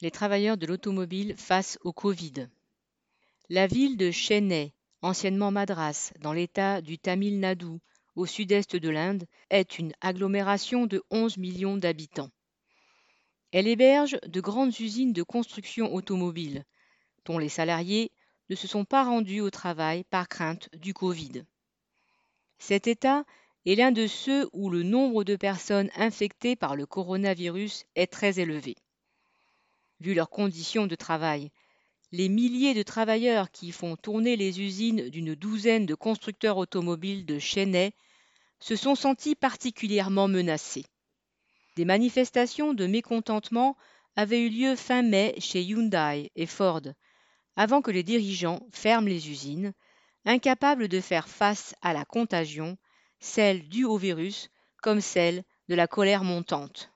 Les travailleurs de l'automobile face au Covid. La ville de Chennai, anciennement Madras, dans l'état du Tamil Nadu, au sud-est de l'Inde, est une agglomération de 11 millions d'habitants. Elle héberge de grandes usines de construction automobile, dont les salariés ne se sont pas rendus au travail par crainte du Covid. Cet État est l'un de ceux où le nombre de personnes infectées par le coronavirus est très élevé. Vu leurs conditions de travail, les milliers de travailleurs qui font tourner les usines d'une douzaine de constructeurs automobiles de Chennai se sont sentis particulièrement menacés. Des manifestations de mécontentement avaient eu lieu fin mai chez Hyundai et Ford, avant que les dirigeants ferment les usines, incapables de faire face à la contagion, celle due au virus comme celle de la colère montante.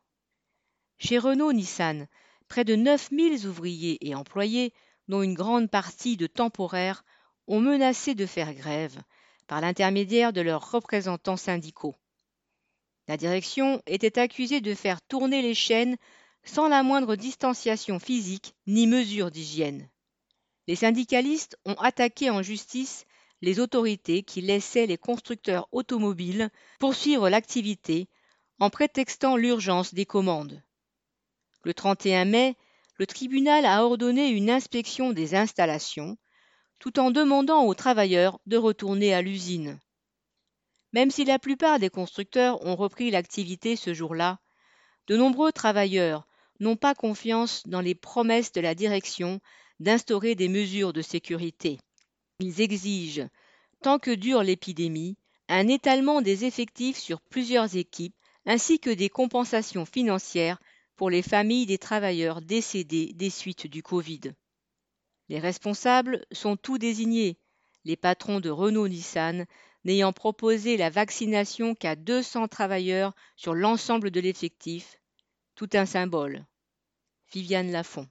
Chez Renault Nissan, près de 9000 ouvriers et employés, dont une grande partie de temporaires, ont menacé de faire grève par l'intermédiaire de leurs représentants syndicaux. La direction était accusée de faire tourner les chaînes sans la moindre distanciation physique ni mesure d'hygiène. Les syndicalistes ont attaqué en justice les autorités qui laissaient les constructeurs automobiles poursuivre l'activité en prétextant l'urgence des commandes. Le 31 mai, le tribunal a ordonné une inspection des installations, tout en demandant aux travailleurs de retourner à l'usine. Même si la plupart des constructeurs ont repris l'activité ce jour-là, de nombreux travailleurs n'ont pas confiance dans les promesses de la direction d'instaurer des mesures de sécurité. Ils exigent, tant que dure l'épidémie, un étalement des effectifs sur plusieurs équipes ainsi que des compensations financières pour les familles des travailleurs décédés des suites du Covid. Les responsables sont tous désignés, les patrons de Renault-Nissan n'ayant proposé la vaccination qu'à 200 travailleurs sur l'ensemble de l'effectif, tout un symbole. Viviane Lafont.